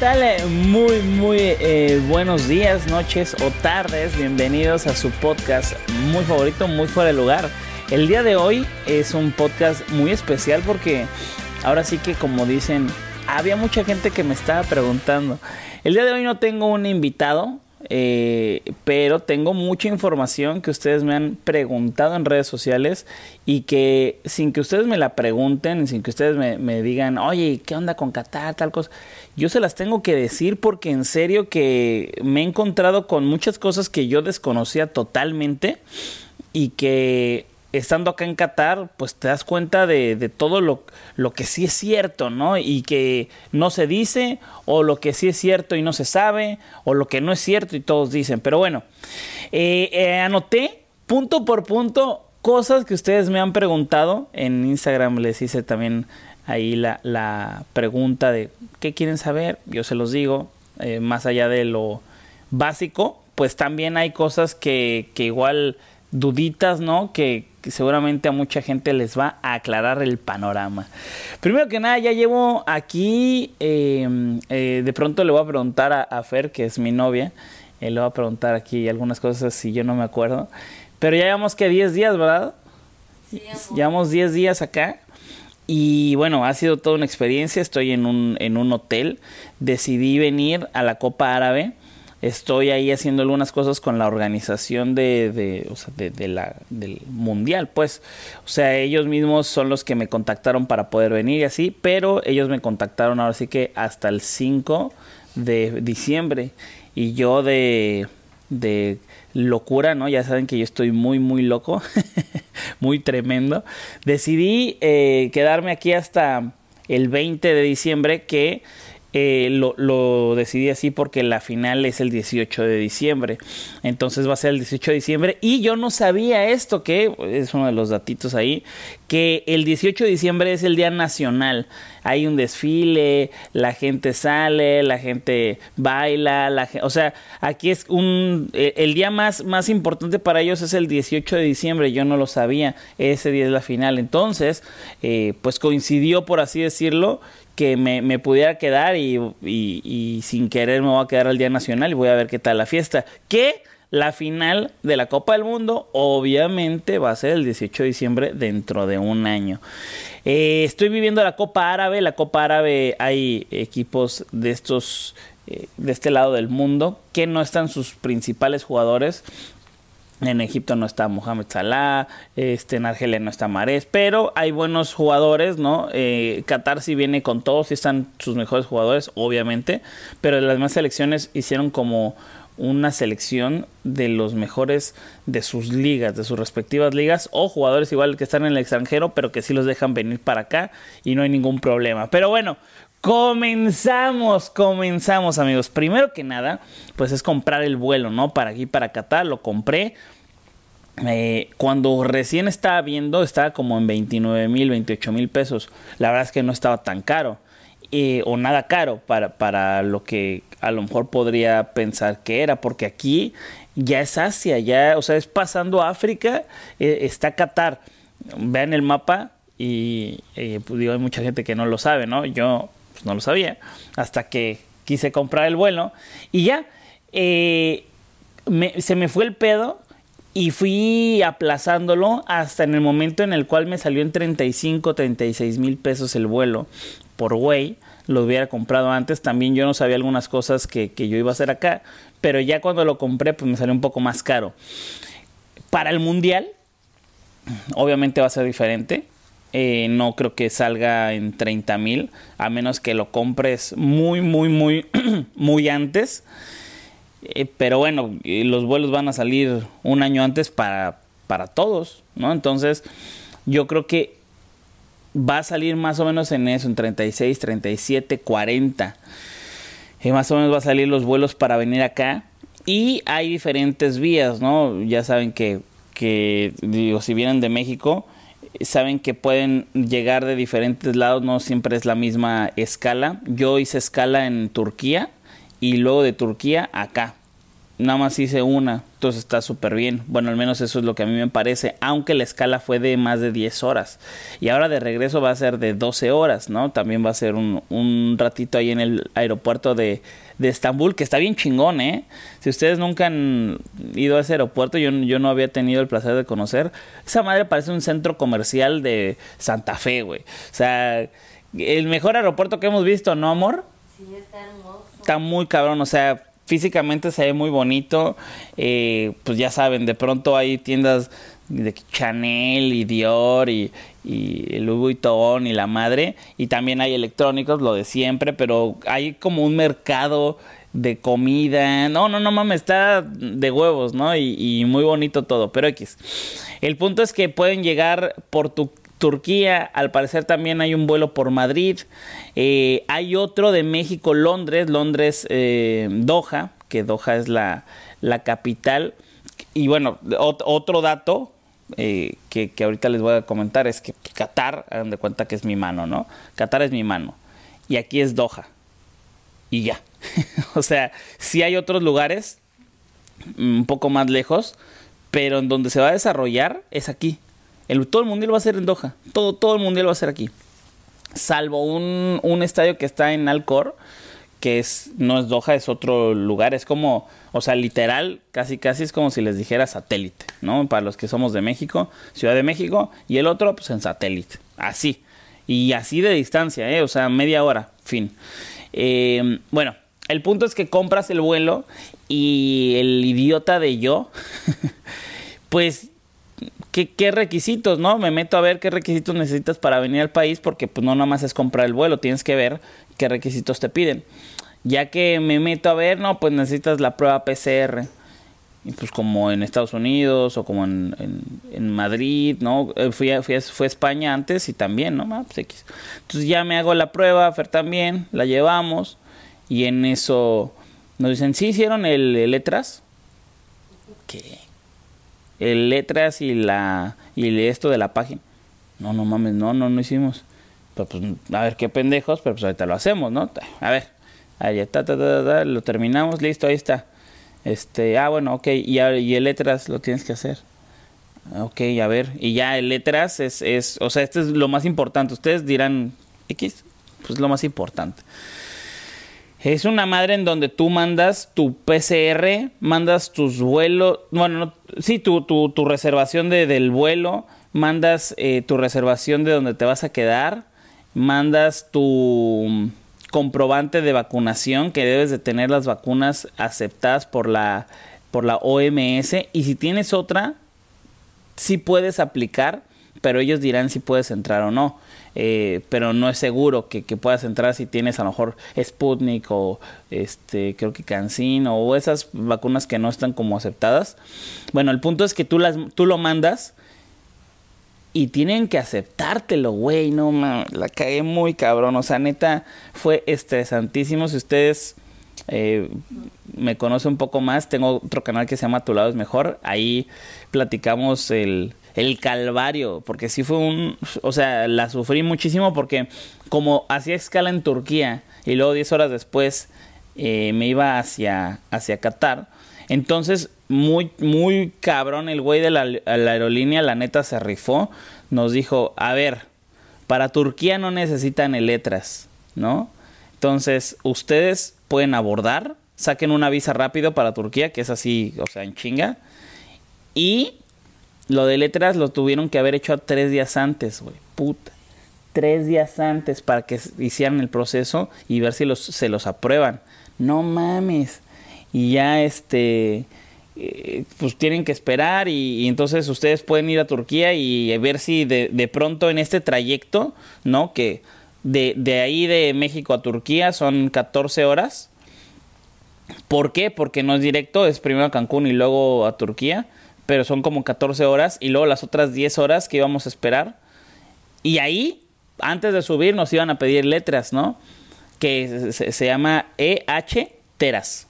Tal? Eh, Muy, muy eh, buenos días, noches o tardes. Bienvenidos a su podcast muy favorito, muy fuera de lugar. El día de hoy es un podcast muy especial porque ahora sí que como dicen, había mucha gente que me estaba preguntando. El día de hoy no tengo un invitado, eh, pero tengo mucha información que ustedes me han preguntado en redes sociales y que sin que ustedes me la pregunten, sin que ustedes me, me digan, oye, ¿qué onda con Qatar? Tal cosa. Yo se las tengo que decir porque en serio que me he encontrado con muchas cosas que yo desconocía totalmente y que estando acá en Qatar, pues te das cuenta de, de todo lo, lo, que sí es cierto, ¿no? Y que no se dice, o lo que sí es cierto y no se sabe, o lo que no es cierto y todos dicen. Pero bueno, eh, eh, anoté punto por punto cosas que ustedes me han preguntado. En Instagram les hice también ahí la, la pregunta de qué quieren saber. Yo se los digo, eh, más allá de lo básico, pues también hay cosas que, que igual duditas, ¿no? Que, que, seguramente a mucha gente les va a aclarar el panorama. Primero que nada, ya llevo aquí, eh, eh, de pronto le voy a preguntar a, a Fer, que es mi novia, eh, le voy a preguntar aquí algunas cosas si yo no me acuerdo, pero ya llevamos que 10 días, ¿verdad? Sí, llevamos 10 días acá. Y bueno, ha sido toda una experiencia. Estoy en un, en un hotel. Decidí venir a la Copa Árabe estoy ahí haciendo algunas cosas con la organización de, de, o sea, de, de, la, del mundial, pues. O sea, ellos mismos son los que me contactaron para poder venir y así, pero ellos me contactaron ahora sí que hasta el 5 de diciembre. Y yo de, de locura, ¿no? Ya saben que yo estoy muy, muy loco, muy tremendo. Decidí eh, quedarme aquí hasta el 20 de diciembre que eh, lo, lo, decidí así porque la final es el 18 de diciembre. Entonces va a ser el 18 de diciembre. Y yo no sabía esto, que es uno de los datitos ahí, que el 18 de diciembre es el Día Nacional. Hay un desfile, la gente sale, la gente baila, la, o sea, aquí es un, el día más, más importante para ellos es el 18 de diciembre, yo no lo sabía, ese día es la final. Entonces, eh, pues coincidió, por así decirlo, que me, pudiera quedar y, sin querer me voy a quedar al Día Nacional y voy a ver qué tal la fiesta. Que la final de la Copa del Mundo obviamente va a ser el 18 de diciembre dentro de un año. Eh, estoy viviendo la Copa Árabe. La Copa Árabe hay equipos de estos... Eh, de este lado del mundo que no están sus principales jugadores en Egipto no está Mohamed Salah, este, en Argelia no está Mares, pero hay buenos jugadores, ¿no? Eh, Qatar sí viene con todos, sí están sus mejores jugadores, obviamente, pero las demás selecciones hicieron como una selección de los mejores de sus ligas, de sus respectivas ligas, o jugadores igual que están en el extranjero, pero que sí los dejan venir para acá y no hay ningún problema. Pero bueno, Comenzamos, comenzamos amigos. Primero que nada, pues es comprar el vuelo, ¿no? Para aquí, para Qatar, lo compré. Eh, cuando recién estaba viendo, estaba como en 29 mil, 28 mil pesos. La verdad es que no estaba tan caro. Eh, o nada caro para, para lo que a lo mejor podría pensar que era. Porque aquí ya es Asia, ya, o sea, es pasando África, eh, está Qatar. Vean el mapa y pues digo, hay mucha gente que no lo sabe, ¿no? Yo pues no lo sabía, hasta que quise comprar el vuelo y ya, eh, se me fue el pedo Y fui aplazándolo hasta en el momento en el cual me salió en 35, 36 mil pesos el vuelo por güey. Lo hubiera comprado antes. También yo no sabía algunas cosas que, que yo iba a hacer acá. Pero ya cuando lo compré, pues me salió un poco más caro. Para el mundial, obviamente va a ser diferente. Eh, no creo que salga en 30 mil, a menos que lo compres muy, muy, muy, muy antes. Eh, pero bueno, los vuelos van a salir un año antes para, para todos, ¿no? Entonces, yo creo que va a salir más o menos en eso, en 36, 37, 40. Y más o menos va a salir los vuelos para venir acá. Y hay diferentes vías, ¿no? Ya saben que, que digo, si vienen de México, saben que pueden llegar de diferentes lados, no siempre es la misma escala. Yo hice escala en Turquía y luego de Turquía acá. Nada más hice una, entonces está súper bien. Bueno, al menos eso es lo que a mí me parece, aunque la escala fue de más de 10 horas. Y ahora de regreso va a ser de 12 horas, ¿no? También va a ser un, un ratito ahí en el aeropuerto de, de Estambul, que está bien chingón, ¿eh? Si ustedes nunca han ido a ese aeropuerto, yo, yo no había tenido el placer de conocer. Esa madre parece un centro comercial de Santa Fe, güey. O sea, el mejor aeropuerto que hemos visto, ¿no, amor? Sí, está hermoso. Está muy cabrón, o sea, físicamente se ve muy bonito. Eh, pues ya saben, de pronto hay tiendas de Chanel y Dior y, y Louis Vuitton y la madre y también hay electrónicos lo de siempre pero hay como un mercado de comida no no no mames está de huevos no y, y muy bonito todo pero x el punto es que pueden llegar por tu Turquía, al parecer también hay un vuelo por Madrid, eh, hay otro de México, Londres, Londres, eh, Doha, que Doha es la, la capital. Y bueno, ot otro dato eh, que, que, ahorita les voy a comentar es que Qatar, hagan de cuenta que es mi mano, ¿no? Qatar es mi mano. Y aquí es Doha. Y ya. o sea, sí hay otros lugares un poco más lejos, pero en donde se va a desarrollar es aquí. El, todo el mundial va a ser en Doha. Todo, todo el mundial va a ser aquí. Salvo un, un estadio que está en Alcor, que es, no es Doha, es otro lugar. Es como, o sea, literal, casi casi es como si les dijera satélite, ¿no? Para los que somos de México, Ciudad de México, y el otro, pues en satélite. Así. Y así de distancia, ¿eh? O sea, media hora, fin. Eh, bueno, el punto es que compras el vuelo y el idiota de yo, pues ¿Qué, ¿qué, requisitos, no? Me meto a ver qué requisitos necesitas para venir al país, porque pues no nada más es comprar el vuelo, tienes que ver qué requisitos te piden. Ya que me meto a ver, no, pues necesitas la prueba PCR. Y pues como en Estados Unidos o como en, en, Madrid, ¿no? Fui a, fui, a, fui a España antes y también, ¿no? Ah, pues X. Entonces ya me hago la prueba, Fer también, la llevamos y en eso nos dicen, ¿sí hicieron el, el letras? ¿Qué? El letras y la y esto de la página. No, no mames, no, no, no hicimos. Pues, a ver qué pendejos, pero pues ahorita lo hacemos, ¿no? A ver, ahí está, ta, ta, ta, lo terminamos, listo, ahí está. Este, ah, bueno, ok, y, y el letras lo tienes que hacer. Ok, a ver, y ya el letras es, es, o sea, este es lo más importante. Ustedes dirán, X, pues lo más importante. Es una madre en donde tú mandas tu PCR, mandas tus vuelos, bueno, no, sí, tu, tu, tu, reservación de, del vuelo, mandas eh, tu reservación de donde te vas a quedar, mandas tu comprobante de vacunación, que debes de tener las vacunas aceptadas por la, por la OMS, y si tienes otra, sí puedes aplicar, pero ellos dirán si puedes entrar o no eh, pero no es seguro que, que, puedas entrar si tienes a lo mejor Sputnik o este creo que CanSin o esas vacunas que no están como aceptadas. Bueno, el punto es que tú las tú lo mandas y tienen que aceptártelo, güey, no man, la cagué muy cabrón, o sea, neta fue estresantísimo. Si ustedes eh, me conocen un poco más, tengo otro canal que se llama Tu lado es mejor, ahí platicamos el el calvario, porque sí fue un, o sea, la sufrí muchísimo porque como hacía escala en Turquía y luego 10 horas después eh, me iba hacia, hacia Qatar, entonces muy, muy cabrón el güey de la, la aerolínea, la neta se rifó, nos dijo, a ver, para Turquía no necesitan letras, ¿no? Entonces, ustedes pueden abordar, saquen una visa rápido para Turquía, que es así, o sea, en chinga, Y lo de letras lo tuvieron que haber hecho tres días antes, güey. Puta. Tres días antes para que hicieran el proceso y ver si los, se los aprueban. No mames. Y ya este eh, pues tienen que esperar y, entonces ustedes pueden ir a Turquía y ver si de, pronto en este trayecto, ¿no? Que de, de, ahí de México a Turquía son 14 horas. ¿Por qué? Porque no es directo, es primero a Cancún y luego a Turquía, pero son como 14 horas y luego las otras 10 horas que íbamos a esperar. Y ahí, antes de subir, nos iban a pedir letras, ¿no? Que se, se llama EH Teras.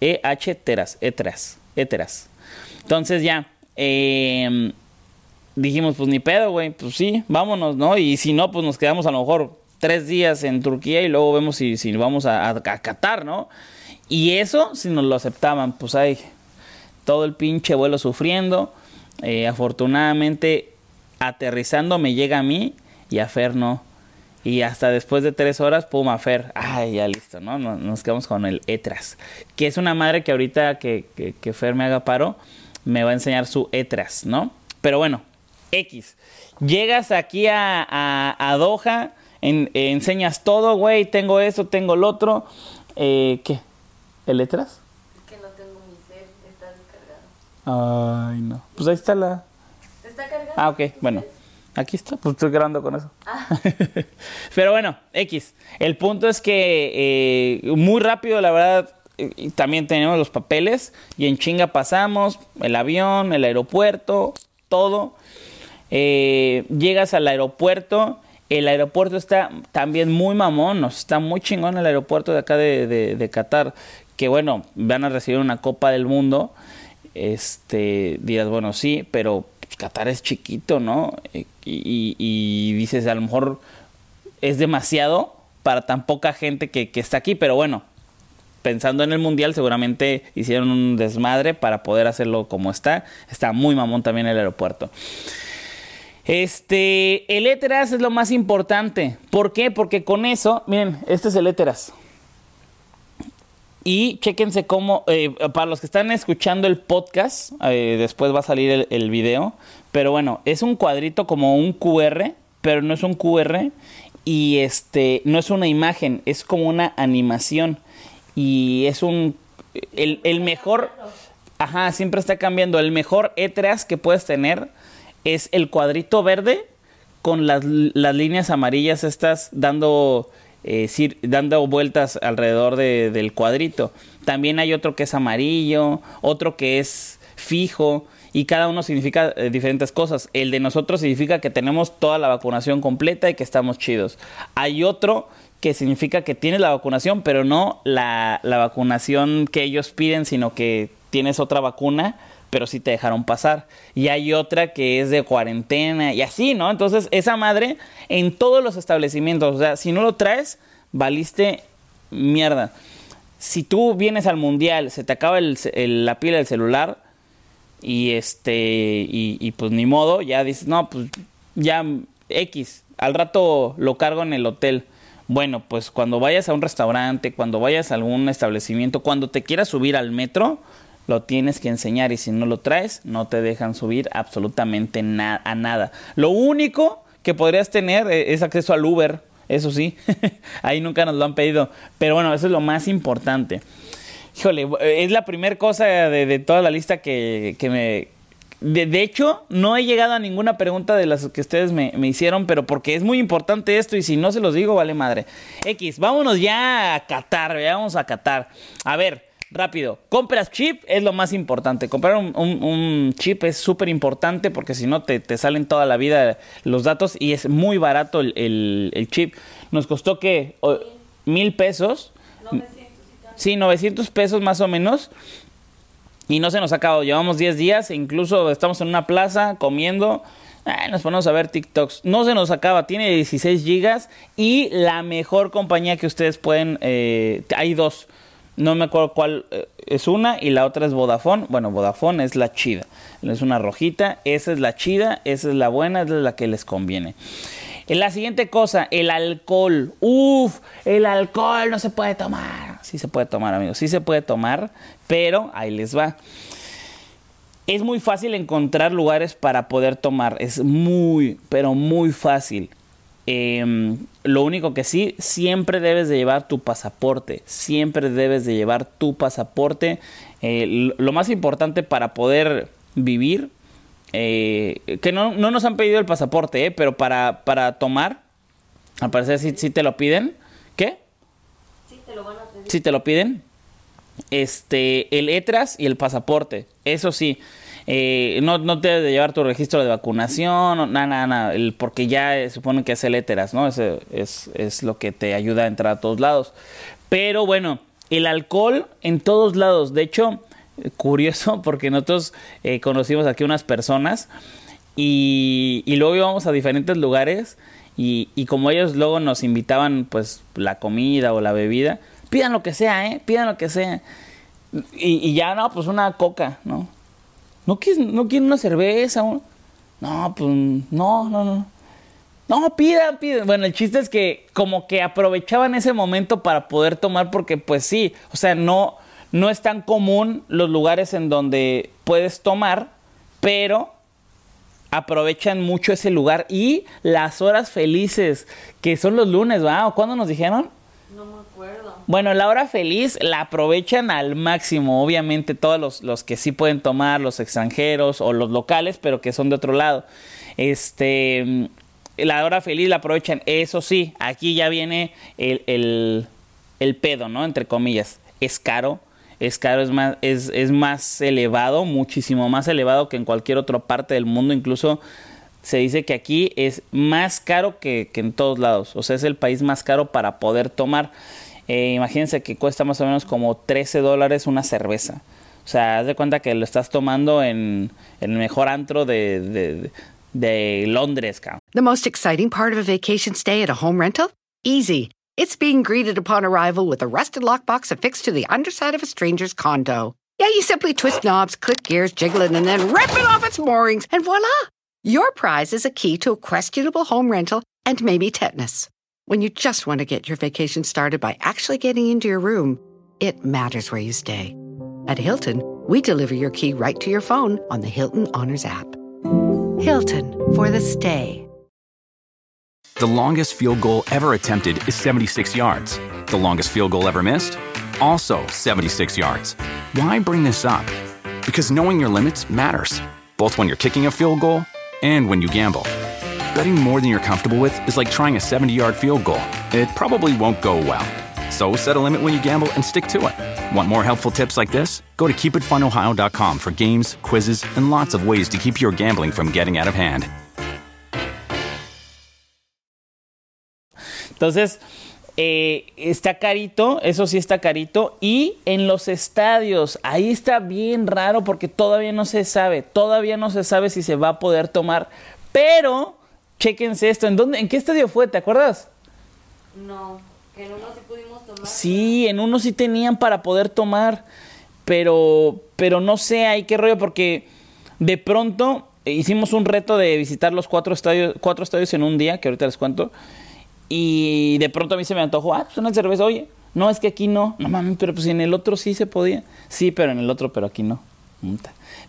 EH Teras, ETRAS éteras. Entonces ya, em, dijimos, pues ni pedo, güey, pues sí, vámonos, ¿no? Y si no, pues nos quedamos a lo mejor tres días en Turquía y luego vemos si, si vamos a, a, Qatar, ¿no? Y eso, si nos lo aceptaban, pues hay todo el pinche vuelo sufriendo. Eh, afortunadamente, aterrizando me llega a mí y a Fer no. Y hasta después de tres horas, pum, a Fer. Ay, ya listo, ¿no? Nos, quedamos con el Etras. Que es una madre que ahorita que, que, Fer me haga paro, me va a enseñar su Etras, ¿no? Pero bueno, X. Llegas aquí a, a, Doha, enseñas todo, güey, tengo esto, tengo lo otro. Eh, ¿Qué? ¿El Etras? Es que no tengo mi ser, está descargado. Ay, no. Pues ahí está la... ¿Está? Ah, ok, bueno. Aquí está, pues estoy grabando con eso. Ah. Pero bueno, X. El punto es que eh, muy rápido, la verdad, también tenemos los papeles y en chinga pasamos, el avión, el aeropuerto, todo. Eh, llegas al aeropuerto, el aeropuerto está también muy mamón, está muy chingón el aeropuerto de acá de, de Qatar, que bueno, van a recibir una Copa del Mundo. Este, dirás, bueno, sí, pero Qatar es chiquito, ¿no? Eh, y, dices, a lo mejor es demasiado para tan poca gente que, está aquí, pero bueno, pensando en el mundial, seguramente hicieron un desmadre para poder hacerlo como está. Está muy mamón también el aeropuerto. Este, el Eteras es lo más importante. ¿Por qué? Porque con eso, miren, este es el Eteras. Y chéquense cómo, eh, para los que están escuchando el podcast, eh, después va a salir el, video, pero bueno, es un cuadrito como un QR, pero no es un QR y este, no es una imagen, es como una animación. Y es un, el, el mejor, ajá, siempre está cambiando, el mejor E3 que puedes tener es el cuadrito verde con las, las líneas amarillas estas dando eh, dando vueltas alrededor del cuadrito. También hay otro que es amarillo, otro que es fijo y cada uno significa eh, diferentes cosas. El de nosotros significa que tenemos toda la vacunación completa y que estamos chidos. Hay otro que significa que tienes la vacunación, pero no la, la vacunación que ellos piden, sino que tienes otra vacuna pero sí te dejaron pasar. Y hay otra que es de cuarentena y así, ¿no? Entonces, esa madre en todos los establecimientos, o sea, si no lo traes, valiste mierda. Si tú vienes al mundial, se te acaba la pila del celular y este, y, pues ni modo, ya dices, no, pues ya X, al rato lo cargo en el hotel. Bueno, pues cuando vayas a un restaurante, cuando vayas a algún establecimiento, cuando te quieras subir al metro, lo tienes que enseñar y si no lo traes, no te dejan subir absolutamente a nada. Lo único que podrías tener eh, es acceso al Uber, eso sí, ahí nunca nos lo han pedido, pero bueno, eso es lo más importante. Híjole, es la primera cosa de, toda la lista que, me... De, hecho, no he llegado a ninguna pregunta de las que ustedes me, me hicieron, pero porque es muy importante esto y si no se los digo, vale madre. X, vámonos ya a Qatar, vamos a Qatar. A ver, rápido, compras chip es lo más importante. Comprar un, chip es súper importante porque si no te, salen toda la vida los datos y es muy barato el, chip. Nos costó que mil pesos. 900 sí, 900 pesos más o menos. Y no se nos ha acabado. Llevamos 10 días e incluso estamos en una plaza comiendo. nos ponemos a ver TikToks. No se nos acaba. Tiene 16 gigas y la mejor compañía que ustedes pueden... Eh, hay dos no me acuerdo cuál eh, es una y la otra es Vodafone. Bueno, Vodafone es la chida. Es una rojita. Esa es la chida, esa es la buena, esa es la que les conviene. La siguiente cosa, el alcohol. Uf, el alcohol no se puede tomar. Sí se puede tomar, amigos. Sí se puede tomar, pero ahí les va. es muy fácil encontrar lugares para poder tomar. Es muy, pero muy fácil. Em, lo único que sí, siempre debes de llevar tu pasaporte. Siempre debes de llevar tu pasaporte. Eh, lo más importante para poder vivir, eh, que no, nos han pedido el pasaporte, eh, pero para, para tomar, al parecer sí, te lo piden. ¿Qué? Sí, te lo van a pedir. Sí, te lo piden. Este, el ETRAS y el pasaporte. Eso sí. Eh, no, no debes de llevar tu registro de vacunación, nada, nada, nada, porque ya supone que es el ETERAS, ¿no? Ese es, es lo que te ayuda a entrar a todos lados. Pero bueno, el alcohol en todos lados. De hecho, curioso porque nosotros eh, conocimos aquí unas personas y, y, luego íbamos a diferentes lugares y, y, como ellos luego nos invitaban pues la comida o la bebida, pidan lo que sea, ¿eh? Pidan lo que sea. Y, y ya no, pues una coca, ¿no? ¿No quieren, no una cerveza? No, pues no, no, no. No, pidan, pidan. Bueno, el chiste es que como que aprovechaban ese momento para poder tomar porque pues sí, o sea, no, no es tan común los lugares en donde puedes tomar, pero aprovechan mucho ese lugar y las horas felices, que son los lunes, ¿va? ¿O cuándo nos dijeron? No Bueno, la hora feliz la aprovechan al máximo, obviamente todos los, los, que sí pueden tomar, los extranjeros o los locales, pero que son de otro lado. Este, la hora feliz la aprovechan, eso sí, aquí ya viene el, el, el pedo, ¿no? Entre comillas. Es caro, es caro, es más, es, es más elevado, muchísimo más elevado que en cualquier otra parte del mundo, incluso se dice que aquí es más caro que, que, en todos lados. O sea, es el país más caro para poder tomar. Eh, imagínense que cuesta más o menos como 13 dólares una cerveza. O sea, haz de cuenta que lo estás tomando en, en el mejor antro de, de, de Londres. Cabrón. The most exciting part of a vacation stay at a home rental? Easy. It's being greeted upon arrival with a rusted lockbox affixed to the underside of a stranger's condo. Yeah, you simply twist knobs, click gears, jiggle it, and then rip it off its moorings, and voila! Your prize is a key to a questionable home rental and maybe tetanus. When you just want to get your vacation started by actually getting into your room, it matters where you stay. At Hilton, we deliver your key right to your phone on the Hilton Honors app. Hilton for the stay. The longest field goal ever attempted is 76 yards. The longest field goal ever missed? Also 76 yards. Why bring this up? Because knowing your limits matters, both when you're kicking a field goal and when you gamble. Betting more than you're comfortable with is like trying a 70 yard field goal. It probably won't go well. So set a limit when you gamble and stick to it. Want more helpful tips like this? Go to keepitfunohio.com for games, quizzes, and lots of ways to keep your gambling from getting out of hand. Entonces, eh, está carito, eso sí está carito. Y en los estadios, ahí está bien raro porque todavía no se sabe, todavía no se sabe si se va a poder tomar. Pero, chéquense esto, ¿en, dónde, en qué estadio fue? ¿Te acuerdas? No, en uno sí pudimos tomar. Sí, en uno sí tenían para poder tomar. Pero, pero no sé ahí qué rollo porque de pronto hicimos un reto de visitar los cuatro estadios, cuatro estadios en un día, que ahorita les cuento. Y de pronto a mí se me antojó, ah, pues una cerveza, oye, no, es que aquí no, no mames, pero pues en el otro sí se podía. Sí, pero en el otro, pero aquí no.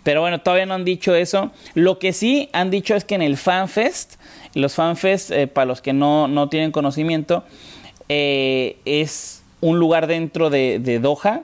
Pero bueno, todavía no han dicho eso. Lo que sí han dicho es que en el FanFest, los FanFest, eh, para los que no, no tienen conocimiento, eh, es un lugar dentro de, Doha,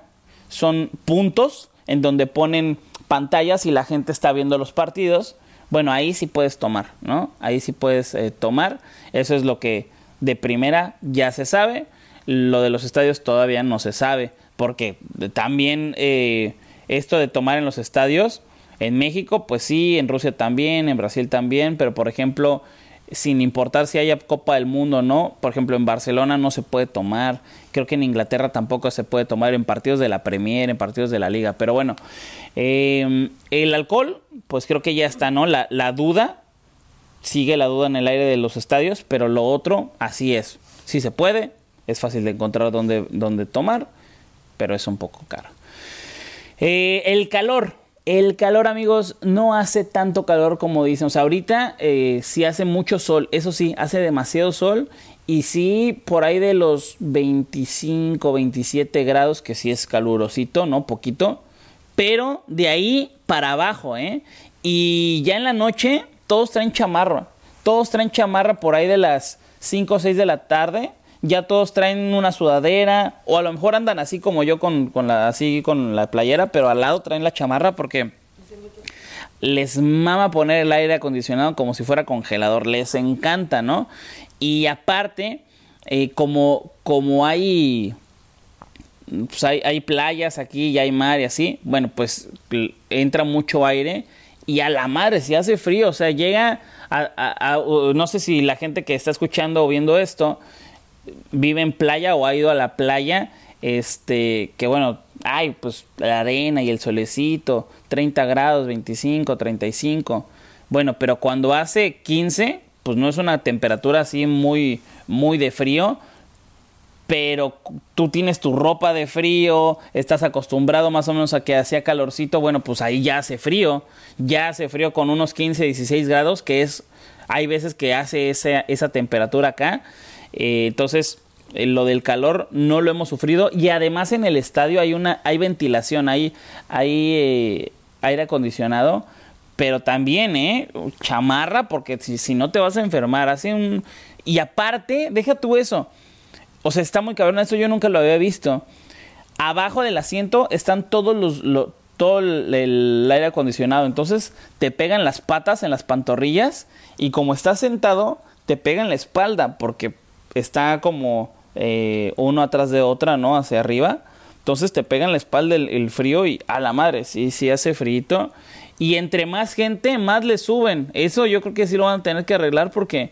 son puntos en donde ponen pantallas y la gente está viendo los partidos. Bueno, ahí sí puedes tomar, ¿no? Ahí sí puedes eh, tomar. Eso es lo que de primera ya se sabe, lo de los estadios todavía no se sabe, porque también eh, esto de tomar en los estadios, en México, pues sí, en Rusia también, en Brasil también, pero por ejemplo, sin importar si haya Copa del Mundo o no, por ejemplo, en Barcelona no se puede tomar, creo que en Inglaterra tampoco se puede tomar en partidos de la Premier, en partidos de la Liga, pero bueno, eh, el alcohol, pues creo que ya está, ¿no? La, la duda sigue la duda en el aire de los estadios, pero lo otro, así es. Si se puede, es fácil de encontrar dónde, dónde tomar, pero es un poco caro. Eh, el calor. El calor, amigos, no hace tanto calor como dicen. O sea, ahorita eh, sí hace mucho sol. Eso sí, hace demasiado sol. Y sí, por ahí de los 25, 27 grados, que sí es calurosito, ¿no? Poquito. Pero de ahí para abajo, ¿eh? Y ya en la noche todos traen chamarra. Todos traen chamarra por ahí de las 5 o 6 de la tarde. Ya todos traen una sudadera. O a lo mejor andan así como yo con, con la, así con la playera, pero al lado traen la chamarra porque les mama poner el aire acondicionado como si fuera congelador. Les encanta, ¿no? Y aparte, eh, como, como hay pues hay, hay, playas aquí y hay mar y así, bueno, pues entra mucho aire y a la madre, si hace frío, o sea, llega a, no sé si la gente que está escuchando o viendo esto vive en playa o ha ido a la playa, este, que bueno, hay pues la arena y el solecito, 30 grados, 25, 35, bueno, pero cuando hace 15, pues no es una temperatura así muy, muy de frío, pero tú tienes tu ropa de frío, estás acostumbrado más o menos a que hacía calorcito, bueno, pues ahí ya hace frío, ya hace frío con unos 15, 16 grados, que es, hay veces que hace esa, esa temperatura acá, eh, entonces eh, lo del calor no lo hemos sufrido y además en el estadio hay una, hay ventilación, hay, hay eh, aire acondicionado, pero también, ¿eh? Chamarra, porque si, si no te vas a enfermar, hace un... Y aparte, deja tú eso, o sea, está muy cabrón. Eso yo nunca lo había visto. Abajo del asiento están todos los, todo el, aire acondicionado. Entonces te pegan las patas en las pantorrillas y como estás sentado te pegan la espalda porque está como eh, uno atrás de otra, ¿no? Hacia arriba. Entonces te pegan la espalda el, frío y a la madre, sí, sí hace frío. Y entre más gente, más le suben. Eso yo creo que sí lo van a tener que arreglar porque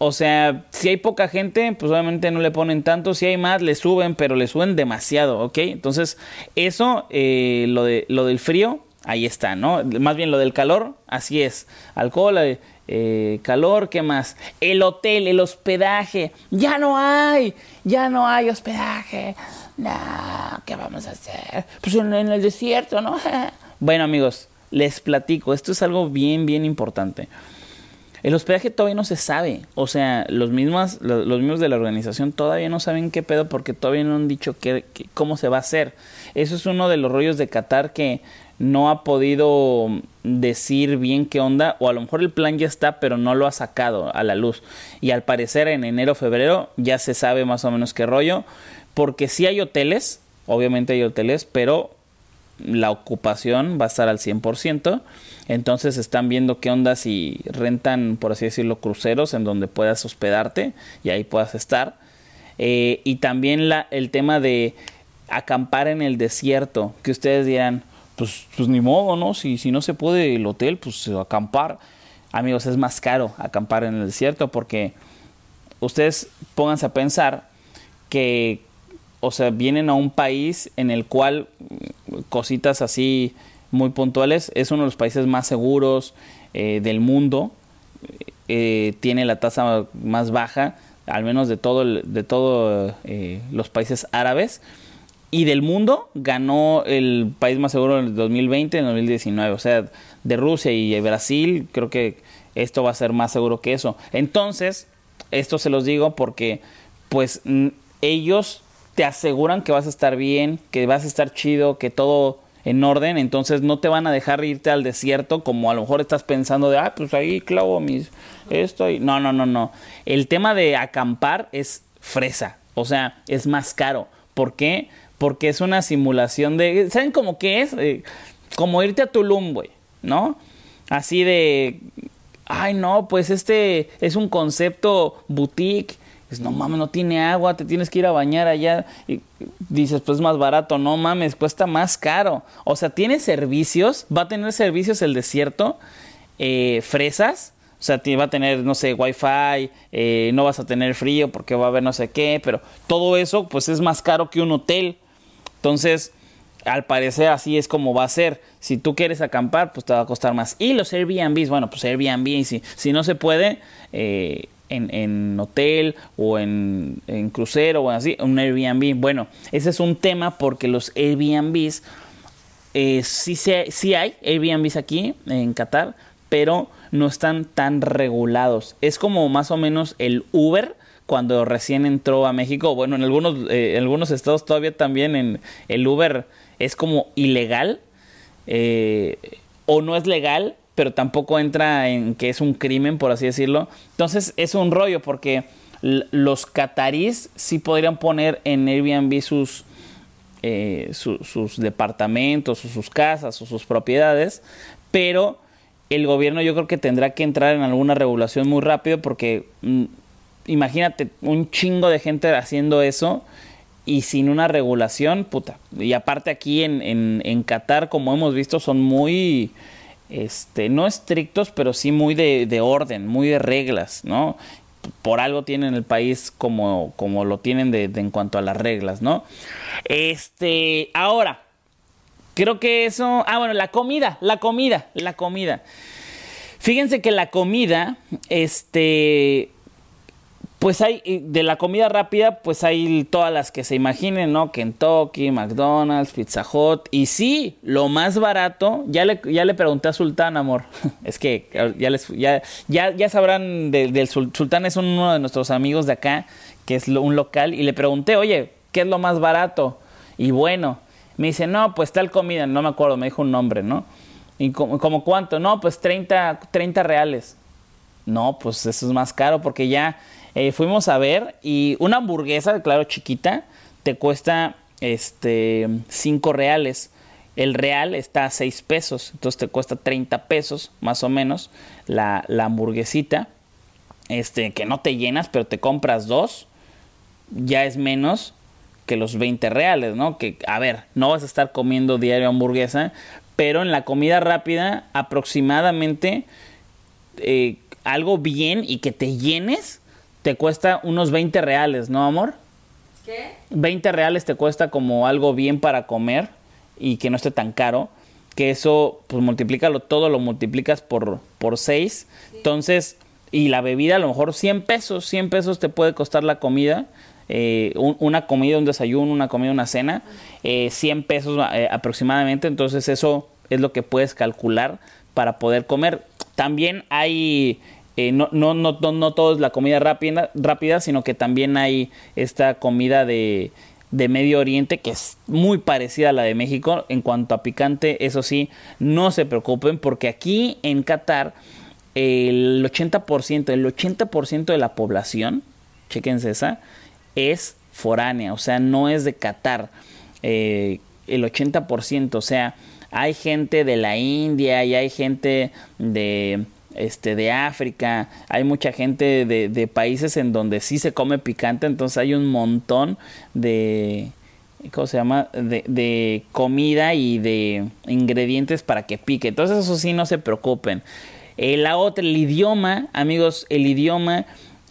o sea, si hay poca gente, pues obviamente no le ponen tanto. Si hay más, le suben, pero le suben demasiado, ¿ok? Entonces, eso, eh, lo, de, lo del frío, ahí está, ¿no? Más bien lo del calor, así es. Alcohol, eh, eh, calor, ¿qué más? El hotel, el hospedaje. Ya no hay, ya no hay hospedaje. No, ¿qué vamos a hacer? Pues en el desierto, ¿no? bueno, amigos, les platico. Esto es algo bien, bien importante. El hospedaje todavía no se sabe. O sea, los mismos, los, mismos de la organización todavía no saben qué pedo porque todavía no han dicho qué, cómo se va a hacer. Eso es uno de los rollos de Qatar que no ha podido decir bien qué onda. O a lo mejor el plan ya está, pero no lo ha sacado a la luz. Y al parecer en enero, febrero ya se sabe más o menos qué rollo. Porque sí hay hoteles, obviamente hay hoteles, pero la ocupación va a estar al 100%. Entonces están viendo qué onda si rentan, por así decirlo, cruceros en donde puedas hospedarte y ahí puedas estar. Eh, y también el tema de acampar en el desierto, que ustedes dirán, pues, pues ni modo, ¿no? Si, si no se puede el hotel, pues acampar. Amigos, es más caro acampar en el desierto porque ustedes pónganse a pensar que, o sea, vienen a un país en el cual cositas así muy puntuales. Es uno de los países más seguros eh, del mundo. Eh, tiene la tasa más baja, al menos de todo, de todos eh, los países árabes. Y del mundo ganó el país más seguro en el 2020 en el 2019. O sea, de Rusia y Brasil, creo que esto va a ser más seguro que eso. Entonces, esto se los digo porque, pues, ellos te aseguran que vas a estar bien, que vas a estar chido, que todo en orden, entonces no te van a dejar irte al desierto como a lo mejor estás pensando de, ah, pues ahí clavo mis, esto y... No, no, no, no. El tema de acampar es fresa, o sea, es más caro. ¿Por qué? Porque es una simulación de, ¿saben cómo que es? Eh, como irte a Tulum, güey, ¿no? Así de, ay no, pues este es un concepto boutique Dices, no mames, no tiene agua, te tienes que ir a bañar allá. Y dices, pues es más barato. No mames, cuesta más caro. O sea, tiene servicios, va a tener servicios el desierto, eh, fresas. O sea, va a tener, no sé, wifi, eh, no vas a tener frío porque va a haber no sé qué, pero todo eso pues es más caro que un hotel. Entonces, al parecer así es como va a ser. Si tú quieres acampar, pues te va a costar más. Y los Airbnbs, bueno, pues Airbnb, si, si no se puede, eh, en, hotel o en, crucero o así, un Airbnb. Bueno, ese es un tema porque los Airbnbs, eh, sí, sí hay Airbnbs aquí en Qatar, pero no están tan regulados. Es como más o menos el Uber cuando recién entró a México. Bueno, en algunos, eh, en algunos estados todavía también en el Uber es como ilegal eh, o no es legal, pero tampoco entra en que es un crimen, por así decirlo. Entonces es un rollo porque los catarís sí podrían poner en Airbnb sus, eh, sus departamentos o sus casas o sus propiedades, pero el gobierno yo creo que tendrá que entrar en alguna regulación muy rápido porque mm, imagínate un chingo de gente haciendo eso y sin una regulación, puta. Y aparte aquí en, en, en Qatar, como hemos visto, son muy, este, no estrictos, pero sí muy de, de orden, muy de reglas, ¿no? por algo tienen el país como, como lo tienen de, en cuanto a las reglas, ¿no? Este, ahora, creo que eso, ah, bueno, la comida, la comida, la comida. Fíjense que la comida, este, pues hay, de la comida rápida, pues hay todas las que se imaginen, ¿no? Kentucky, McDonald's, Pizza Hut. Y sí, lo más barato, ya le, ya le pregunté a Sultán, amor. Es que ya les ya, ya, ya sabrán del Sultán es uno de nuestros amigos de acá, que es un local, y le pregunté, oye, ¿qué es lo más barato? Y bueno, me dice, no, pues tal comida, no me acuerdo, me dijo un nombre, ¿no? ¿Y como, como cuánto? No, pues 30, 30 reales. No, pues eso es más caro porque ya eh, fuimos a ver y una hamburguesa, claro, chiquita, te cuesta este 5 reales. El real está a 6 pesos, entonces te cuesta 30 pesos más o menos la, la hamburguesita. Este, que no te llenas, pero te compras dos, ya es menos que los 20 reales, ¿no? Que, a ver, no vas a estar comiendo diario hamburguesa, pero en la comida rápida aproximadamente eh, algo bien y que te llenes te cuesta unos 20 reales, ¿no, amor? ¿Qué? 20 reales te cuesta como algo bien para comer y que no esté tan caro. Que eso, pues multiplícalo todo, lo multiplicas por, por 6. Entonces, y la bebida a lo mejor 100 pesos, 100 pesos te puede costar la comida. Eh, una comida, un desayuno, una comida, una cena, eh, 100 pesos eh, aproximadamente. Entonces eso es lo que puedes calcular para poder comer. También hay eh, no, no, no, no, todo es la comida rápida, rápida, sino que también hay esta comida de, de Medio Oriente que es muy parecida a la de México en cuanto a picante. Eso sí, no se preocupen porque aquí en Qatar el 80%, el 80% de la población, chequense esa, es foránea, o sea, no es de Qatar. Eh, el 80%, o sea, hay gente de la India y hay gente de este, de África, hay mucha gente de, países en donde sí se come picante, entonces hay un montón de, ¿cómo se llama? De, comida y de ingredientes para que pique. Entonces eso sí, no se preocupen. Eh, la otra, el idioma, amigos, el idioma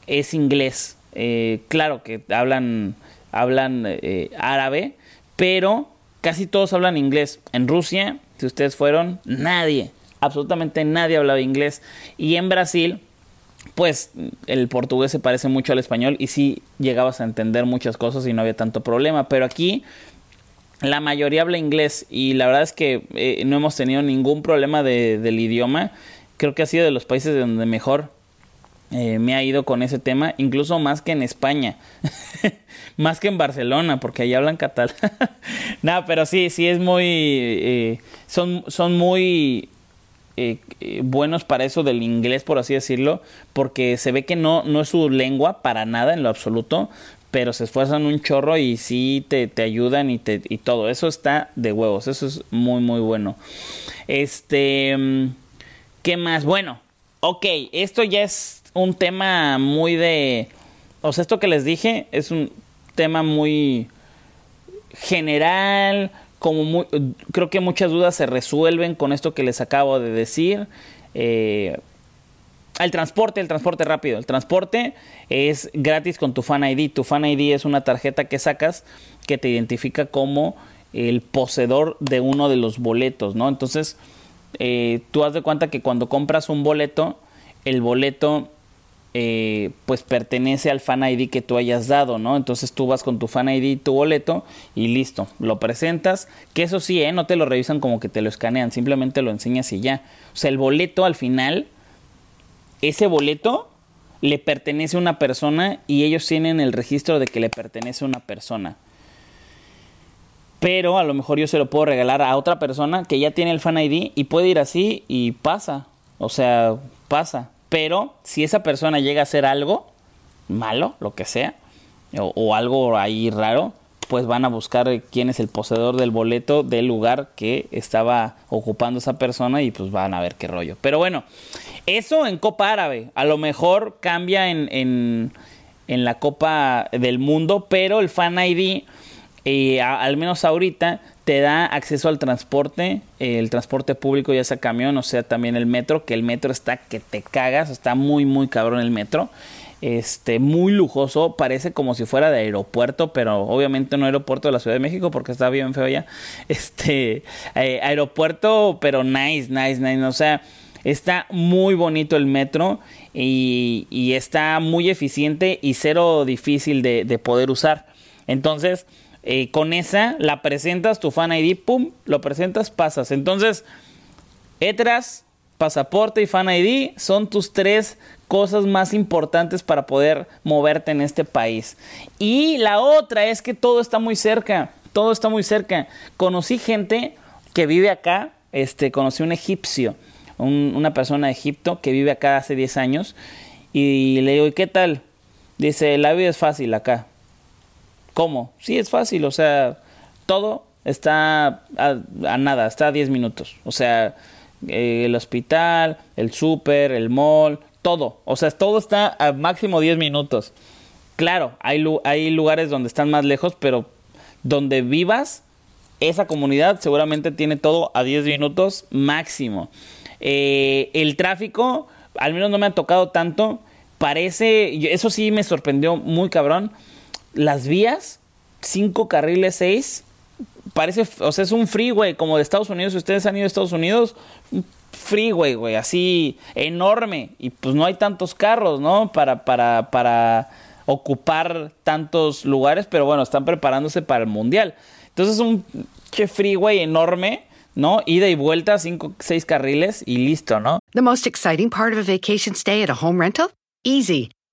es inglés. Eh, claro que hablan, hablan eh, árabe, pero casi todos hablan inglés. En Rusia, si ustedes fueron, nadie, absolutamente nadie hablaba inglés. Y en Brasil, pues el portugués se parece mucho al español y sí llegabas a entender muchas cosas y no había tanto problema. Pero aquí la mayoría habla inglés y la verdad es que eh, no hemos tenido ningún problema del idioma. Creo que ha sido de los países donde mejor eh, me ha ido con ese tema, incluso más que en España, más que en Barcelona, porque ahí hablan catalán. Nada, pero sí, sí es muy, eh, son, son muy eh, eh, buenos para eso del inglés, por así decirlo, porque se ve que no, no es su lengua para nada en lo absoluto, pero se esfuerzan un chorro y sí te, te ayudan y, y todo. Eso está de huevos, eso es muy, muy bueno. Este, mm, ¿qué más? Bueno, ok, esto ya es un tema muy de... O sea, esto que les dije es un tema muy general, como creo que muchas dudas se resuelven con esto que les acabo de decir. Eh, el transporte, el transporte rápido. El transporte es gratis con tu Fan ID. Tu Fan ID es una tarjeta que sacas que te identifica como el poseedor de uno de los boletos, ¿no? Entonces, eh, tú has de cuenta que cuando compras un boleto, el boleto eh, pues pertenece al fan ID que tú hayas dado, ¿no? Entonces tú vas con tu fan ID, tu boleto y listo, lo presentas, que eso sí, ¿eh? No te lo revisan como que te lo escanean, simplemente lo enseñas y ya. O sea, el boleto al final, ese boleto le pertenece a una persona y ellos tienen el registro de que le pertenece a una persona. pero a lo mejor yo se lo puedo regalar a otra persona que ya tiene el Fan ID y puede ir así y pasa. O sea, pasa. Pero si esa persona llega a hacer algo malo, lo que sea, o, algo ahí raro, pues van a buscar quién es el poseedor del boleto del lugar que estaba ocupando esa persona y pues van a ver qué rollo. Pero bueno, eso en Copa Árabe. A lo mejor cambia en, en, en la Copa del Mundo, pero el Fan ID, eh, al menos ahorita, te da acceso al transporte, el transporte público, ya sea camión, o sea también el metro, que el metro está que te cagas, está muy, muy cabrón el metro. Este, muy lujoso, parece como si fuera de aeropuerto, pero obviamente no aeropuerto de la Ciudad de México porque está bien feo ya. Este, eh, aeropuerto, pero nice, nice, nice, o sea, está muy bonito el metro y, está muy eficiente y cero difícil de, de poder usar. Entonces, eh, con esa la presentas, tu Fan ID, pum, lo presentas, pasas. Entonces, ETRAS, pasaporte y Fan ID son tus tres cosas más importantes para poder moverte en este país. Y la otra es que todo está muy cerca, todo está muy cerca. Conocí gente que vive acá, este, conocí un egipcio, una persona de Egipto que vive acá hace 10 años y le digo, ¿y qué tal? Dice, la vida es fácil acá. ¿Cómo? Sí, es fácil, o sea, todo está a, nada, está a 10 minutos. O sea, eh, el hospital, el súper, el mall, todo. O sea, todo está a máximo 10 minutos. Claro, hay, lugares donde están más lejos, pero donde vivas, esa comunidad seguramente tiene todo a 10 minutos máximo. Eh, el tráfico, al menos no me ha tocado tanto. Parece, eso sí me sorprendió muy cabrón las vías, cinco carriles, seis, parece, o sea, es un freeway como de Estados Unidos. Si ustedes han ido a Estados Unidos, un freeway, güey, así enorme. Y pues no hay tantos carros, ¿no? Para, para, para ocupar tantos lugares, pero bueno, están preparándose para el mundial. Entonces, un che freeway enorme. ¿no? Ida y vuelta, cinco, seis carriles y listo, ¿no? The most exciting part of a vacation stay at a home rental? Easy.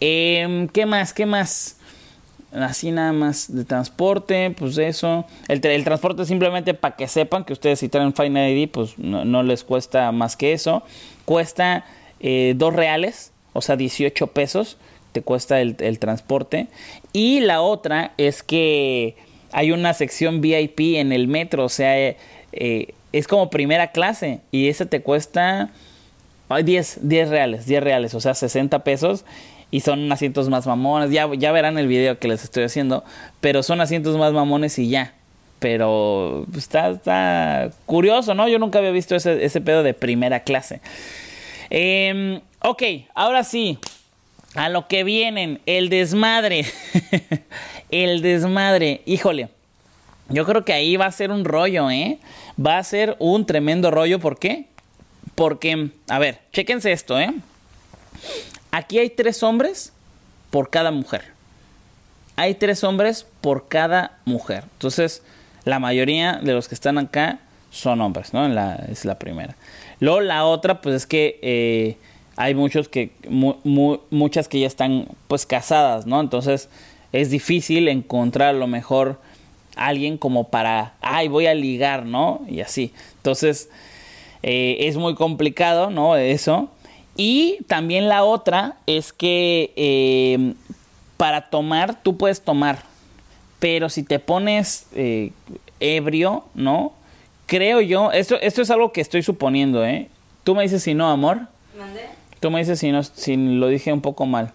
Eh, ¿Qué más? ¿Qué más? Así nada más de transporte, pues eso. El, transporte simplemente para que sepan que ustedes si traen Fine ID, pues no, les cuesta más que eso. Cuesta eh, dos reales, o sea, 18 pesos te cuesta el, transporte. Y la otra es que hay una sección VIP en el metro, o sea, eh, es como primera clase y esa te cuesta 10, 10 reales, 10 reales, o sea, 60 pesos y son asientos más mamones. Ya, ya verán el video que les estoy haciendo, pero son asientos más mamones y ya. Pero está, está curioso, ¿no? Yo nunca había visto ese, ese pedo de primera clase. Eh, ok, ahora sí, a lo que vienen, el desmadre. el desmadre, híjole. Yo creo que ahí va a ser un rollo, ¿eh? Va a ser un tremendo rollo. ¿Por qué? Porque, a ver, chéquense esto, ¿eh? Aquí hay tres hombres por cada mujer. Hay tres hombres por cada mujer. Entonces, la mayoría de los que están acá son hombres, ¿no? La, es la primera. Luego, la otra, pues es que eh, hay muchos que, muchas que ya están, pues, casadas, ¿no? Entonces, es difícil encontrar a lo mejor alguien como para, ay, voy a ligar, ¿no? Y así. Entonces, eh, es muy complicado, ¿no? Eso. Y también la otra es que eh, para tomar, tú puedes tomar, Pero si te pones eh, ebrio, ¿no? Creo yo, esto, esto es algo que estoy suponiendo, ¿eh? Tú me dices si no, amor. ¿Mandé? Tú me dices si no, si lo dije un poco mal.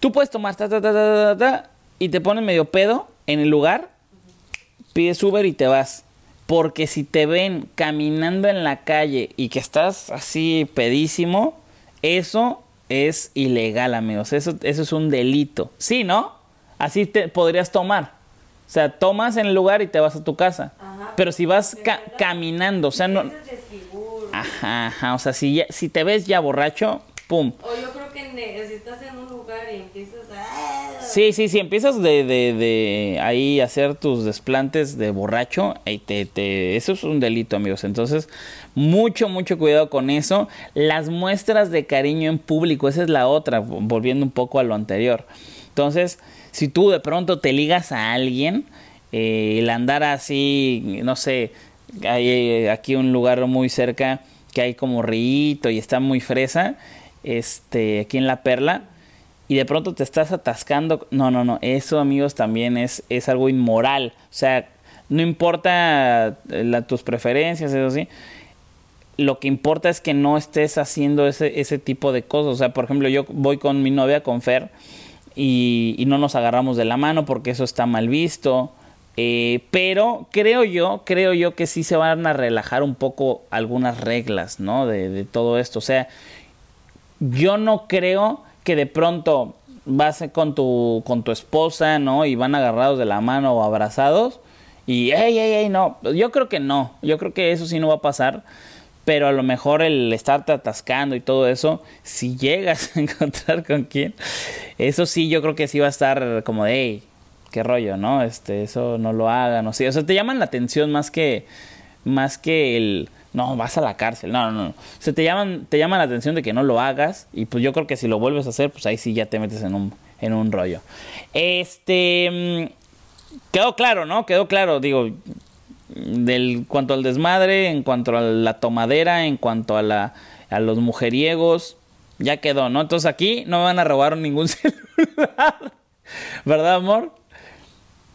Tú puedes tomar ta, ta, ta, ta, ta, ta, y te pones medio pedo en el lugar, pides Uber y te vas. Porque si te ven caminando en la calle y que estás así pedísimo, eso es ilegal, amigos. Eso, eso es un delito. Sí, ¿no? Así te podrías tomar. O sea, tomas en el lugar y te vas a tu casa. Ajá. Pero si vas ca- caminando, o sea, no... Ajá, ajá. O sea, si, ya- si te ves ya borracho, pum. O yo creo que si estás en un lugar y empiezas. Sí, sí, sí, empiezas de, de, de ahí a hacer tus desplantes de borracho, y te, te, eso es un delito, amigos. Entonces, mucho, mucho cuidado con eso. Las muestras de cariño en público, esa es la otra, volviendo un poco a lo anterior. Entonces, si tú de pronto te ligas a alguien, eh, el andar así, no sé, hay eh, aquí un lugar muy cerca que hay como río y está muy fresa, este, aquí en La Perla, y de pronto te estás atascando. No, no, no. Eso, amigos, también es, es algo inmoral. O sea, no importa eh, tus preferencias, eso sí. Lo que importa es que no estés haciendo ese, ese tipo de cosas. O sea, por ejemplo, yo voy con mi novia, con Fer, y, y no nos agarramos de la mano porque eso está mal visto. Eh, pero creo yo, creo yo que sí se van a relajar un poco algunas reglas, ¿no? De, de todo esto. O sea, yo no creo que de pronto vas con tu, con tu esposa, ¿no? Y van agarrados de la mano o abrazados. Y, ey, ey, ey, no. Yo creo que no. Yo creo que eso sí no va a pasar. Pero a lo mejor el estarte atascando y todo eso, si llegas a encontrar con quién, eso sí, yo creo que sí va a estar como de, hey, qué rollo, ¿no? Este, eso no lo hagan, o sí. O sea, te llaman la atención más que, más que el, no, vas a la cárcel, no, no, no. O sea, te llaman, te llaman la atención de que no lo hagas y pues yo creo que si lo vuelves a hacer, pues ahí sí ya te metes en un, en un rollo. Este, mm, quedó claro, ¿no? Quedó claro, digo, del cuanto al desmadre, en cuanto a la tomadera, en cuanto a la a los mujeriegos, ya quedó, ¿no? Entonces aquí no me van a robar ningún celular. ¿Verdad, amor?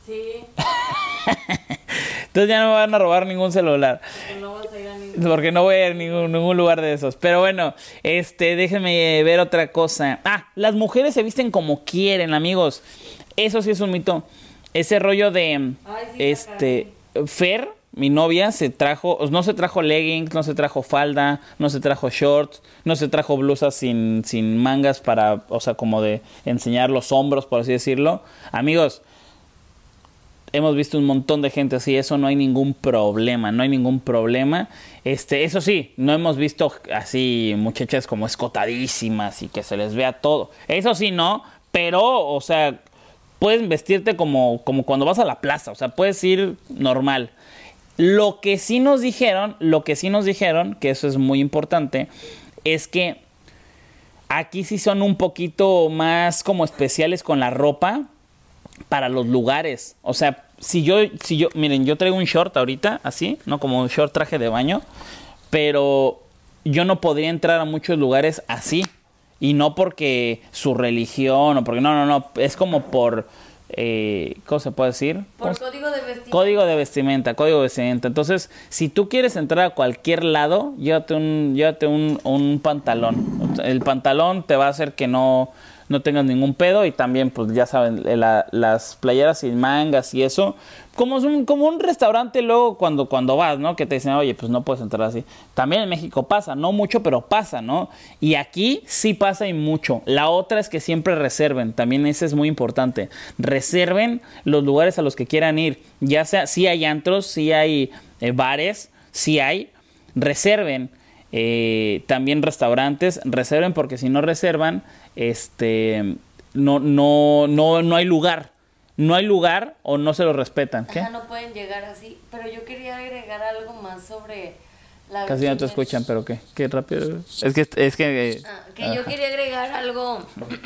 Sí, Entonces ya no me van a robar ningún celular. pues no vas a ir. Porque no voy a ir a ningún, ningún lugar de esos. Pero bueno, este, déjenme ver otra cosa. Ah, las mujeres se visten como quieren, amigos. Eso sí es un mito. Ese rollo de Ay, sí, este Fer, mi novia, se trajo, no se trajo leggings, no se trajo falda, no se trajo shorts, no se trajo blusas sin, sin mangas para, o sea, como de enseñar los hombros, por así decirlo. Amigos, hemos visto un montón de gente así, eso no hay ningún problema, no hay ningún problema. Este, eso sí, no hemos visto así muchachas como escotadísimas y que se les vea todo. Eso sí, no, pero, o sea, puedes vestirte como, como cuando vas a la plaza, o sea, puedes ir normal. Lo que sí nos dijeron, lo que sí nos dijeron, que eso es muy importante, es que aquí sí son un poquito más como especiales con la ropa para los lugares. O sea, si yo, si yo, miren, yo traigo un short ahorita, así, ¿no? Como un short traje de baño, pero yo no podría entrar a muchos lugares así. Y no porque su religión o porque, no, no, no, es como por, eh, ¿cómo se puede decir? ¿Cómo Por código de vestimenta. Código de vestimenta, código de vestimenta. Entonces, si tú quieres entrar a cualquier lado, llévate un, llévate un, un pantalón. El pantalón te va a hacer que no, no tengas ningún pedo y también, pues ya saben, la- las playeras sin mangas y eso. Como un, como un restaurante luego cuando, cuando vas, ¿no? Que te dicen, oye, pues no puedes entrar así. También en México pasa, no mucho, pero pasa, ¿no? Y aquí sí pasa y mucho. La otra es que siempre reserven, también ese es muy importante. Reserven los lugares a los que quieran ir. Ya sea, si hay antros, si hay eh, bares, si hay, reserven. Eh, también restaurantes, reserven porque si no reservan, este, no, no, no, no hay lugar. No hay lugar o no se lo respetan. ¿Qué? Ajá, no pueden llegar así. Pero yo quería agregar algo más sobre la Casi no te escuchan, pero qué, qué rápido. Es que, es que. eh, Ah, que yo quería agregar algo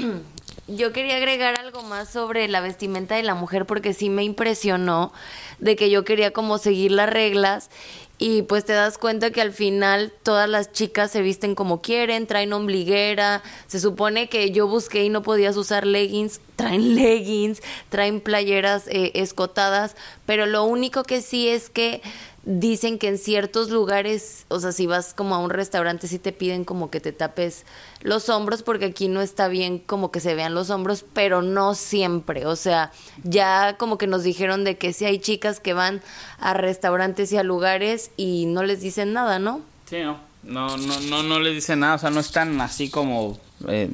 yo quería agregar algo más sobre la vestimenta de la mujer porque sí me impresionó de que yo quería como seguir las reglas y pues te das cuenta que al final todas las chicas se visten como quieren, traen ombliguera, se supone que yo busqué y no podías usar leggings, traen leggings, traen playeras eh, escotadas, pero lo único que sí es que dicen que en ciertos lugares, o sea, si vas como a un restaurante, sí te piden como que te tapes los hombros, porque aquí no está bien como que se vean los hombros, pero no siempre. O sea, ya como que nos dijeron de que sí hay chicas que van a restaurantes y a lugares y no les dicen nada, ¿no? Sí, no. No, no, no, no les dicen nada, o sea, no están así como eh,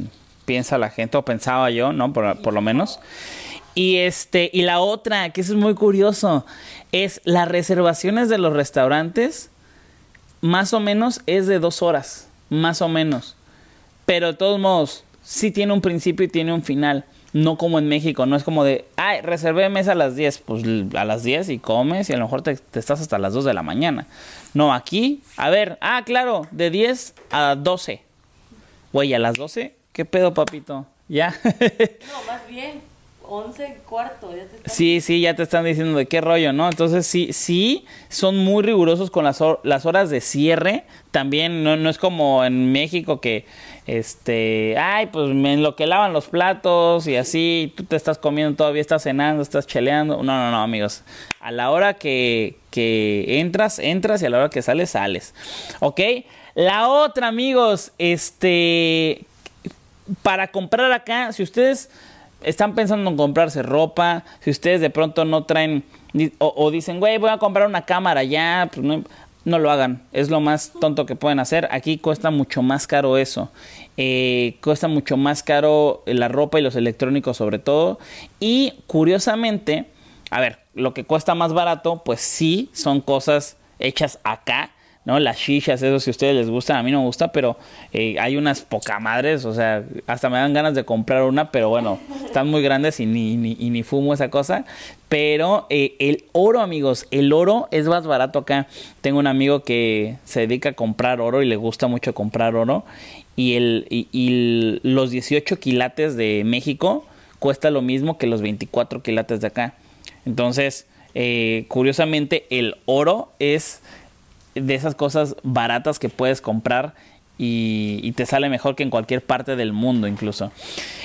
piensa la gente, o pensaba yo, ¿no? Por, por lo menos. Y este, y la otra, que eso es muy curioso, es las reservaciones de los restaurantes, más o menos es de dos horas, más o menos. Pero de todos modos, sí tiene un principio y tiene un final. No como en México, no es como de, ay, reservé mesa a las 10, pues a las 10 y comes y a lo mejor te, te estás hasta las 2 de la mañana. No, aquí, a ver, ah, claro, de 10 a 12. Güey, a las 12, ¿qué pedo, papito? ¿Ya? no, más bien, 11 cuarto. Ya te están... Sí, sí, ya te están diciendo de qué rollo, ¿no? Entonces sí, sí, son muy rigurosos con las, las horas de cierre. También no, no es como en México que, este, ay, pues en lo que lavan los platos y así, tú te estás comiendo todavía, estás cenando, estás cheleando. No, no, no, amigos. A la hora que, que entras, entras y a la hora que sales, sales. ¿Ok? La otra, amigos, este, para comprar acá, si ustedes están pensando en comprarse ropa, si ustedes de pronto no traen o, o dicen, güey, voy a comprar una cámara ya, pues no, lo hagan, es lo más tonto que pueden hacer. Aquí cuesta mucho más caro eso, eh, cuesta mucho más caro la ropa y los electrónicos sobre todo. Y curiosamente, a ver, lo que cuesta más barato, pues sí, son cosas hechas acá ¿no? Las shishas, eso si a ustedes les gustan, a mí no me gusta, pero eh, hay unas poca madres, o sea, hasta me dan ganas de comprar una, pero bueno, están muy grandes y ni, y ni fumo esa cosa. Pero eh, el oro, amigos, el oro es más barato acá. Tengo un amigo que se dedica a comprar oro y le gusta mucho comprar oro. Y, el, y los 18 quilates de México cuesta lo mismo que los 24 quilates de acá. Entonces, eh, curiosamente, el oro es de esas cosas baratas que puedes comprar y, te sale mejor que en cualquier parte del mundo incluso.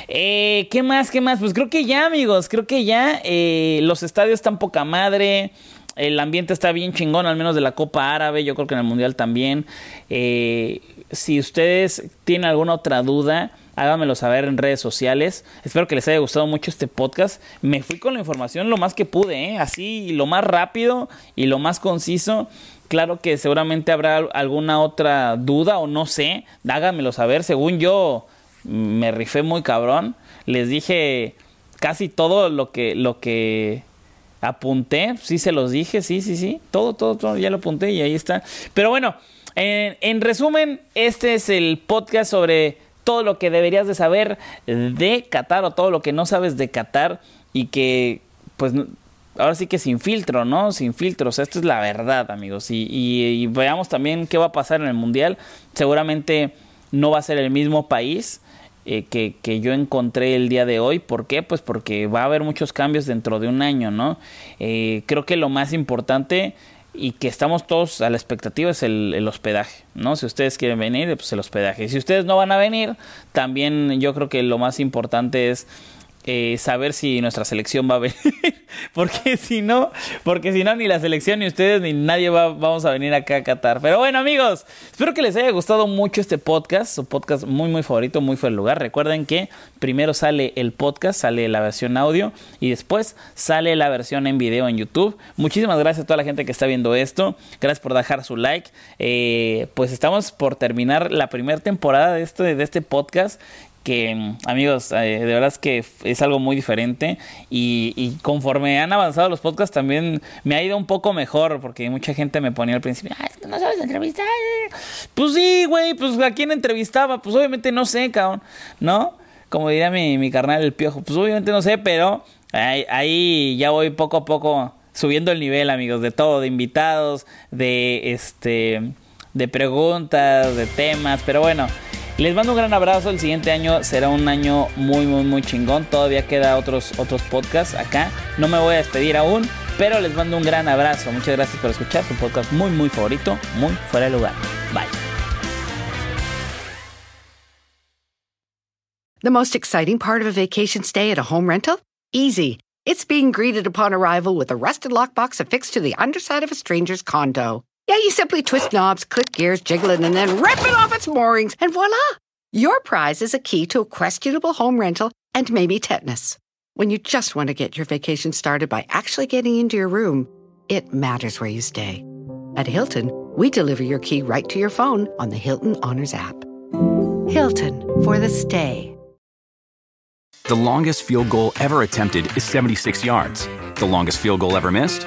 Eh, ¿Qué más? ¿Qué más? Pues creo que ya amigos, creo que ya eh, los estadios están poca madre. El ambiente está bien chingón, al menos de la Copa Árabe, yo creo que en el Mundial también. Eh, si ustedes tienen alguna otra duda, háganmelo saber en redes sociales. Espero que les haya gustado mucho este podcast. Me fui con la información lo más que pude, ¿eh? así lo más rápido y lo más conciso. Claro que seguramente habrá alguna otra duda o no sé. Háganmelo saber. Según yo me rifé muy cabrón. Les dije casi todo lo que lo que apunté. Sí se los dije, sí, sí, sí. Todo, todo, todo. Ya lo apunté y ahí está. Pero bueno, en, en resumen, este es el podcast sobre todo lo que deberías de saber de Qatar o todo lo que no sabes de Qatar y que pues ahora sí que sin filtro, ¿no? Sin filtros. Esto es la verdad, amigos. Y, y, veamos también qué va a pasar en el Mundial. Seguramente no va a ser el mismo país eh, que, que, yo encontré el día de hoy. ¿Por qué? Pues porque va a haber muchos cambios dentro de un año, ¿no? Eh, creo que lo más importante y que estamos todos a la expectativa es el, el, hospedaje, ¿no? Si ustedes quieren venir, pues el hospedaje. Si ustedes no van a venir, también yo creo que lo más importante es eh, saber si nuestra selección va a venir. porque si no, porque si no, ni la selección, ni ustedes, ni nadie va, vamos a venir acá a Qatar. Pero bueno, amigos, espero que les haya gustado mucho este podcast. Su podcast muy, muy favorito, muy fue el lugar. Recuerden que primero sale el podcast, sale la versión audio y después sale la versión en video en YouTube. Muchísimas gracias a toda la gente que está viendo esto. Gracias por dejar su like. Eh, pues estamos por terminar la primera temporada de este, de este podcast que amigos, eh, de verdad es que es algo muy diferente y, y, conforme han avanzado los podcasts también me ha ido un poco mejor porque mucha gente me ponía al principio, no sabes entrevistar. Pues sí, güey, pues a quién entrevistaba, pues obviamente no sé, cabrón, ¿no? Como diría mi, mi carnal el piojo, pues obviamente no sé, pero ahí, ahí ya voy poco a poco subiendo el nivel, amigos, de todo, de invitados, de este de preguntas, de temas, pero bueno, Les mando un gran abrazo. El siguiente año será un año muy, muy, muy chingón. Todavía queda otros, otros podcasts acá. No me voy a despedir aún, pero les mando un gran abrazo. Muchas gracias por escuchar. Su podcast muy, muy favorito, muy fuera de lugar. Bye. The most exciting part of a vacation stay at a home rental? Easy. It's being greeted upon arrival with a rusted lockbox affixed to the underside of a stranger's condo. Yeah, you simply twist knobs, click gears, jiggle it, and then rip it off its moorings, and voila! Your prize is a key to a questionable home rental and maybe tetanus. When you just want to get your vacation started by actually getting into your room, it matters where you stay. At Hilton, we deliver your key right to your phone on the Hilton Honors app. Hilton for the stay. The longest field goal ever attempted is 76 yards. The longest field goal ever missed?